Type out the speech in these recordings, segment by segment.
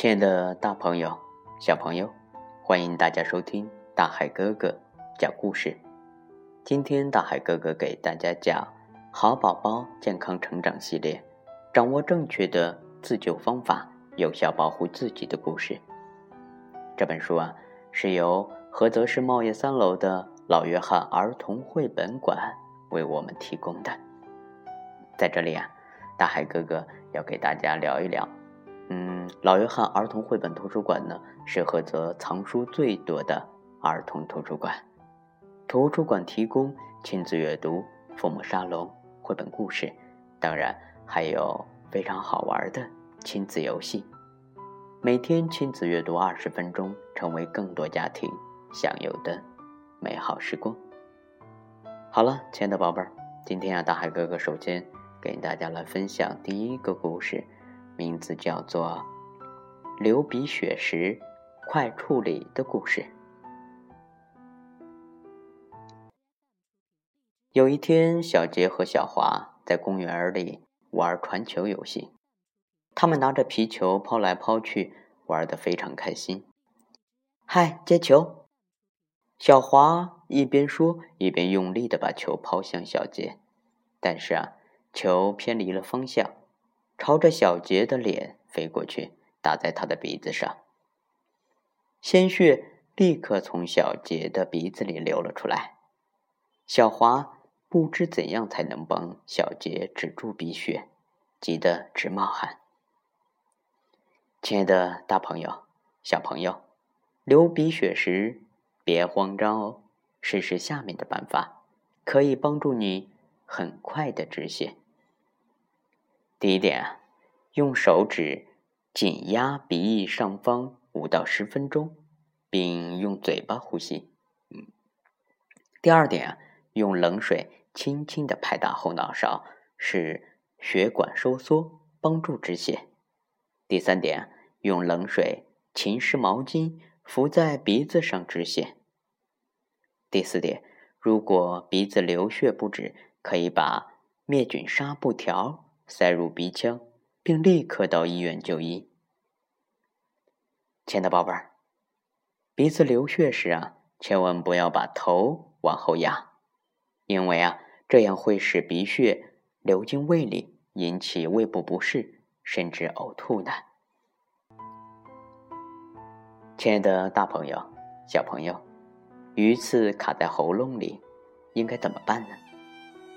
亲爱的大朋友、小朋友，欢迎大家收听大海哥哥讲故事。今天大海哥哥给大家讲《好宝宝健康成长系列》，掌握正确的自救方法，有效保护自己的故事。这本书啊，是由菏泽市茂业三楼的老约翰儿童绘本馆为我们提供的。在这里啊，大海哥哥要给大家聊一聊。嗯，老约翰儿童绘本图书馆呢，是菏泽藏书最多的儿童图书馆。图书馆提供亲子阅读、父母沙龙、绘本故事，当然还有非常好玩的亲子游戏。每天亲子阅读二十分钟，成为更多家庭享有的美好时光。好了，亲爱的宝贝儿，今天啊，大海哥哥首先给大家来分享第一个故事。名字叫做《流鼻血时快处理的故事》。有一天，小杰和小华在公园里玩传球游戏，他们拿着皮球抛来抛去，玩得非常开心。嗨，接球！小华一边说，一边用力的把球抛向小杰，但是啊，球偏离了方向。朝着小杰的脸飞过去，打在他的鼻子上。鲜血立刻从小杰的鼻子里流了出来。小华不知怎样才能帮小杰止住鼻血，急得直冒汗。亲爱的大朋友、小朋友，流鼻血时别慌张哦，试试下面的办法，可以帮助你很快的止血。第一点啊，用手指紧压鼻翼上方五到十分钟，并用嘴巴呼吸。嗯。第二点啊，用冷水轻轻的拍打后脑勺，使血管收缩，帮助止血。第三点，用冷水浸湿毛巾敷在鼻子上止血。第四点，如果鼻子流血不止，可以把灭菌纱布条。塞入鼻腔，并立刻到医院就医。亲爱的宝贝儿，鼻子流血时啊，千万不要把头往后压，因为啊，这样会使鼻血流进胃里，引起胃部不适，甚至呕吐的。亲爱的大朋友、小朋友，鱼刺卡在喉咙里，应该怎么办呢？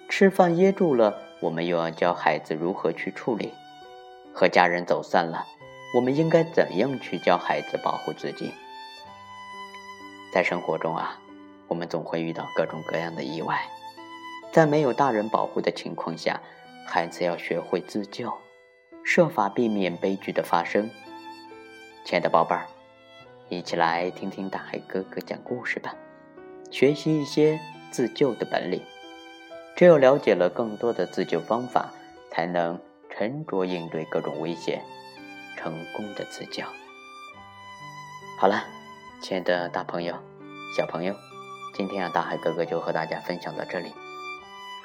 吃饭噎住了。我们又要教孩子如何去处理，和家人走散了，我们应该怎样去教孩子保护自己？在生活中啊，我们总会遇到各种各样的意外，在没有大人保护的情况下，孩子要学会自救，设法避免悲剧的发生。亲爱的宝贝儿，一起来听听大海哥哥讲故事吧，学习一些自救的本领。只有了解了更多的自救方法，才能沉着应对各种危险，成功的自救。好了，亲爱的大朋友、小朋友，今天啊，大海哥哥就和大家分享到这里。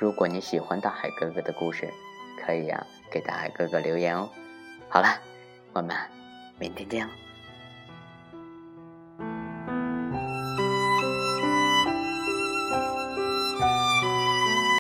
如果你喜欢大海哥哥的故事，可以啊给大海哥哥留言哦。好了，我们明天见了。